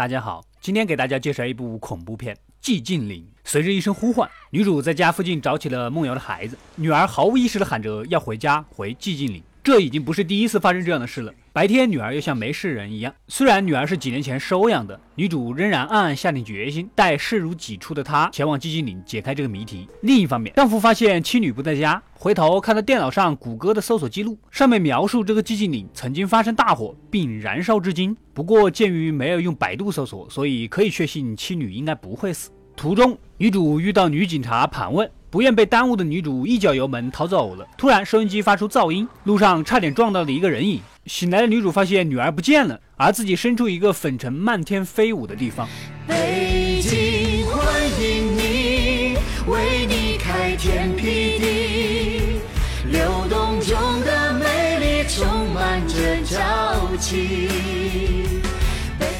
大家好，今天给大家介绍一部恐怖片《寂静岭》。随着一声呼唤，女主在家附近找起了梦瑶的孩子，女儿毫无意识的喊着要回家，回寂静岭。这已经不是第一次发生这样的事了。白天，女儿又像没事人一样。虽然女儿是几年前收养的，女主仍然暗暗下定决心，带视如己出的她前往寂静岭解开这个谜题。另一方面，丈夫发现妻女不在家，回头看到电脑上谷歌的搜索记录，上面描述这个寂静岭曾经发生大火并燃烧至今。不过，鉴于没有用百度搜索，所以可以确信妻女应该不会死。途中，女主遇到女警察盘问。不愿被耽误的女主一脚油门逃走了。突然，收音机发出噪音，路上差点撞到了一个人影。醒来的女主发现女儿不见了，而自己身处一个粉尘漫天飞舞的地方。北京欢迎你，为你开天辟地，流动中的美丽充满着朝气。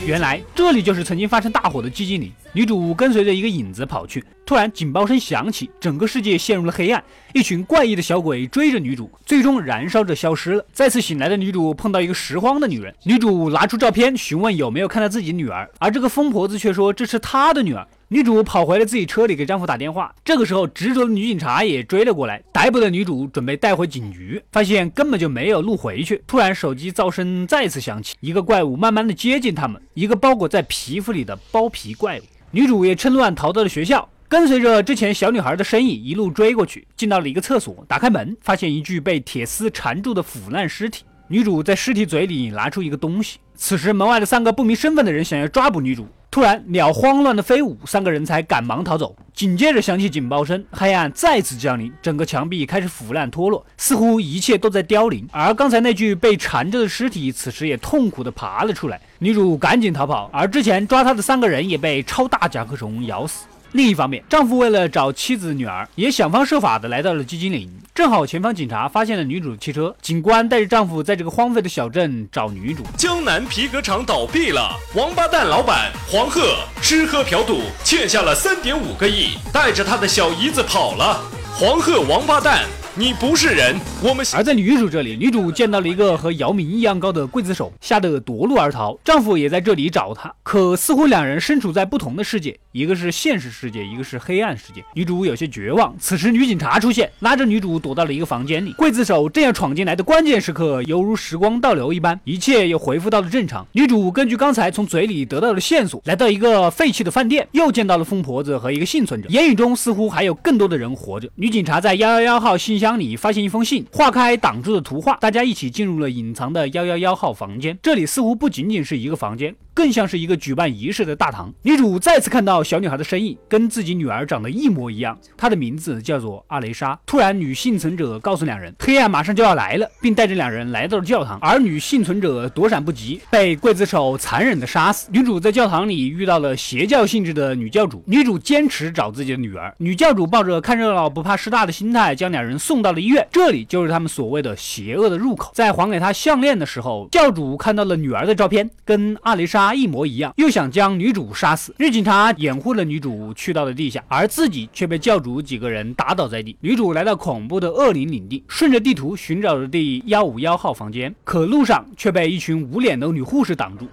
原来这里就是曾经发生大火的寂静岭。女主跟随着一个影子跑去，突然警报声响起，整个世界陷入了黑暗。一群怪异的小鬼追着女主，最终燃烧着消失了。再次醒来的女主碰到一个拾荒的女人，女主拿出照片询问有没有看到自己女儿，而这个疯婆子却说这是她的女儿。女主跑回了自己车里给丈夫打电话。这个时候，执着的女警察也追了过来，逮捕的女主准备带回警局，发现根本就没有路回去。突然，手机噪声再次响起，一个怪物慢慢的接近他们，一个包裹在皮肤里的包皮怪物。女主也趁乱逃到了学校，跟随着之前小女孩的身影一路追过去，进到了一个厕所，打开门，发现一具被铁丝缠住的腐烂尸体。女主在尸体嘴里拿出一个东西。此时，门外的三个不明身份的人想要抓捕女主。突然，鸟慌乱的飞舞，三个人才赶忙逃走。紧接着响起警报声，黑暗再次降临，整个墙壁开始腐烂脱落，似乎一切都在凋零。而刚才那具被缠着的尸体，此时也痛苦地爬了出来。女主赶紧逃跑，而之前抓她的三个人也被超大甲壳虫咬死。另一方面，丈夫为了找妻子女儿，也想方设法的来到了寂静岭。正好前方警察发现了女主的汽车，警官带着丈夫在这个荒废的小镇找女主。江南皮革厂倒闭了，王八蛋老板黄鹤吃喝嫖赌欠下了三点五个亿，带着他的小姨子跑了。黄鹤王八蛋。你不是人，我们。而在女主这里，女主见到了一个和姚明一样高的刽子手，吓得夺路而逃。丈夫也在这里找她，可似乎两人身处在不同的世界，一个是现实世界，一个是黑暗世界。女主有些绝望。此时，女警察出现，拉着女主躲到了一个房间里。刽子手正要闯进来的关键时刻，犹如时光倒流一般，一切又恢复到了正常。女主根据刚才从嘴里得到的线索，来到一个废弃的饭店，又见到了疯婆子和一个幸存者，言语中似乎还有更多的人活着。女警察在幺幺幺号信。箱当你发现一封信，划开挡住的图画，大家一起进入了隐藏的幺幺幺号房间。这里似乎不仅仅是一个房间。更像是一个举办仪式的大堂。女主再次看到小女孩的身影，跟自己女儿长得一模一样。她的名字叫做阿雷莎。突然，女幸存者告诉两人，黑暗马上就要来了，并带着两人来到了教堂。而女幸存者躲闪不及，被刽子手残忍的杀死。女主在教堂里遇到了邪教性质的女教主。女主坚持找自己的女儿。女教主抱着看热闹不怕事大的心态，将两人送到了医院。这里就是他们所谓的邪恶的入口。在还给她项链的时候，教主看到了女儿的照片，跟阿雷莎。一模一样，又想将女主杀死。女警察掩护了女主去到了地下，而自己却被教主几个人打倒在地。女主来到恐怖的恶灵领地，顺着地图寻找着第幺五幺号房间，可路上却被一群无脸的女护士挡住。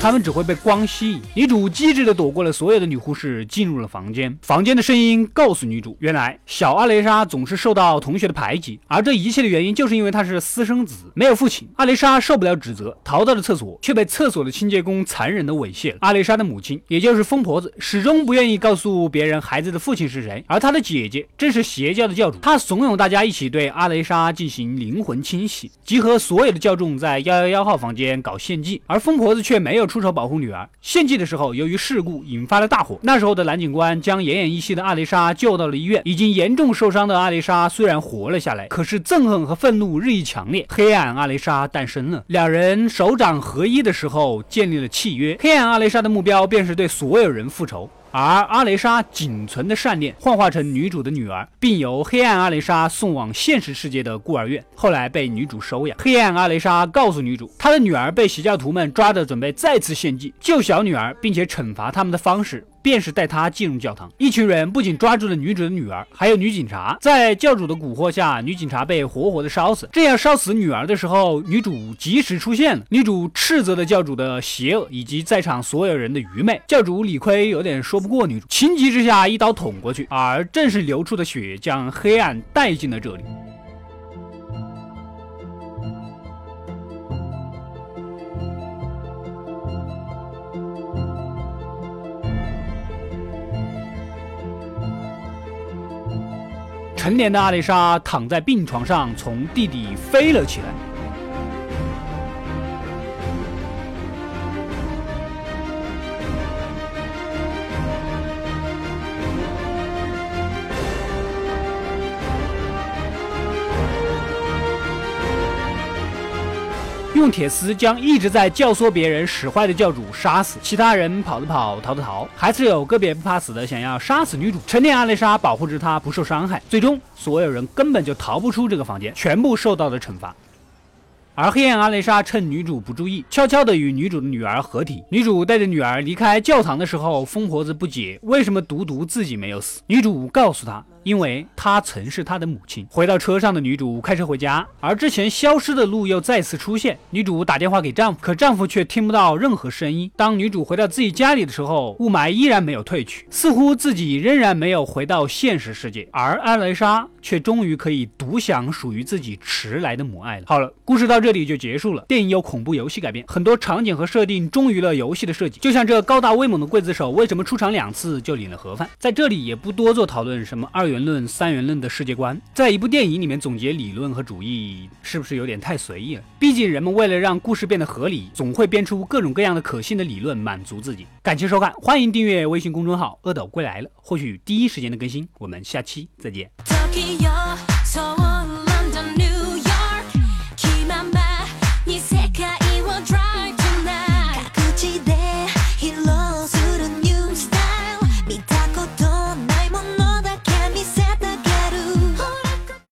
他们只会被光吸引。女主机智地躲过了所有的女护士，进入了房间。房间的声音告诉女主，原来小阿雷莎总是受到同学的排挤，而这一切的原因就是因为她是私生子，没有父亲。阿雷莎受不了指责，逃到了厕所，却被厕所的清洁工残忍地猥亵了。阿雷莎的母亲，也就是疯婆子，始终不愿意告诉别人孩子的父亲是谁，而她的姐姐正是邪教的教主。她怂恿大家一起对阿雷莎进行灵魂清洗，集合所有的教众在幺幺幺号房间搞献祭，而疯婆子却没有。出手保护女儿，献祭的时候，由于事故引发了大火。那时候的蓝警官将奄奄一息的阿雷莎救到了医院。已经严重受伤的阿雷莎虽然活了下来，可是憎恨和愤怒日益强烈。黑暗阿雷莎诞生了，两人手掌合一的时候建立了契约。黑暗阿雷莎的目标便是对所有人复仇。而阿雷莎仅存的善念幻化成女主的女儿，并由黑暗阿雷莎送往现实世界的孤儿院，后来被女主收养。黑暗阿雷莎告诉女主，她的女儿被邪教徒们抓着，准备再次献祭，救小女儿，并且惩罚他们的方式。便是带她进入教堂，一群人不仅抓住了女主的女儿，还有女警察。在教主的蛊惑下，女警察被活活的烧死。正要烧死女儿的时候，女主及时出现了。女主斥责了教主的邪恶以及在场所有人的愚昧。教主理亏有点说不过女主，情急之下一刀捅过去，而正是流出的血将黑暗带进了这里。成年的阿丽莎躺在病床上，从地底飞了起来。用铁丝将一直在教唆别人使坏的教主杀死，其他人跑的跑，逃的逃，还是有个别不怕死的想要杀死女主。成年阿丽莎保护着她不受伤害，最终所有人根本就逃不出这个房间，全部受到了惩罚。而黑暗阿丽莎趁女主不注意，悄悄地与女主的女儿合体。女主带着女儿离开教堂的时候，疯婆子不解为什么独独自己没有死。女主告诉她。因为她曾是他的母亲。回到车上的女主开车回家，而之前消失的路又再次出现。女主打电话给丈夫，可丈夫却听不到任何声音。当女主回到自己家里的时候，雾霾依然没有退去，似乎自己仍然没有回到现实世界。而艾蕾莎却终于可以独享属于自己迟来的母爱了。好了，故事到这里就结束了。电影由恐怖游戏改编，很多场景和设定忠于了游戏的设计。就像这高大威猛的刽子手，为什么出场两次就领了盒饭？在这里也不多做讨论，什么二。元论、三元论的世界观，在一部电影里面总结理论和主义，是不是有点太随意了？毕竟人们为了让故事变得合理，总会编出各种各样的可信的理论满足自己。感谢收看，欢迎订阅微信公众号“恶斗归来了”，获取第一时间的更新。我们下期再见。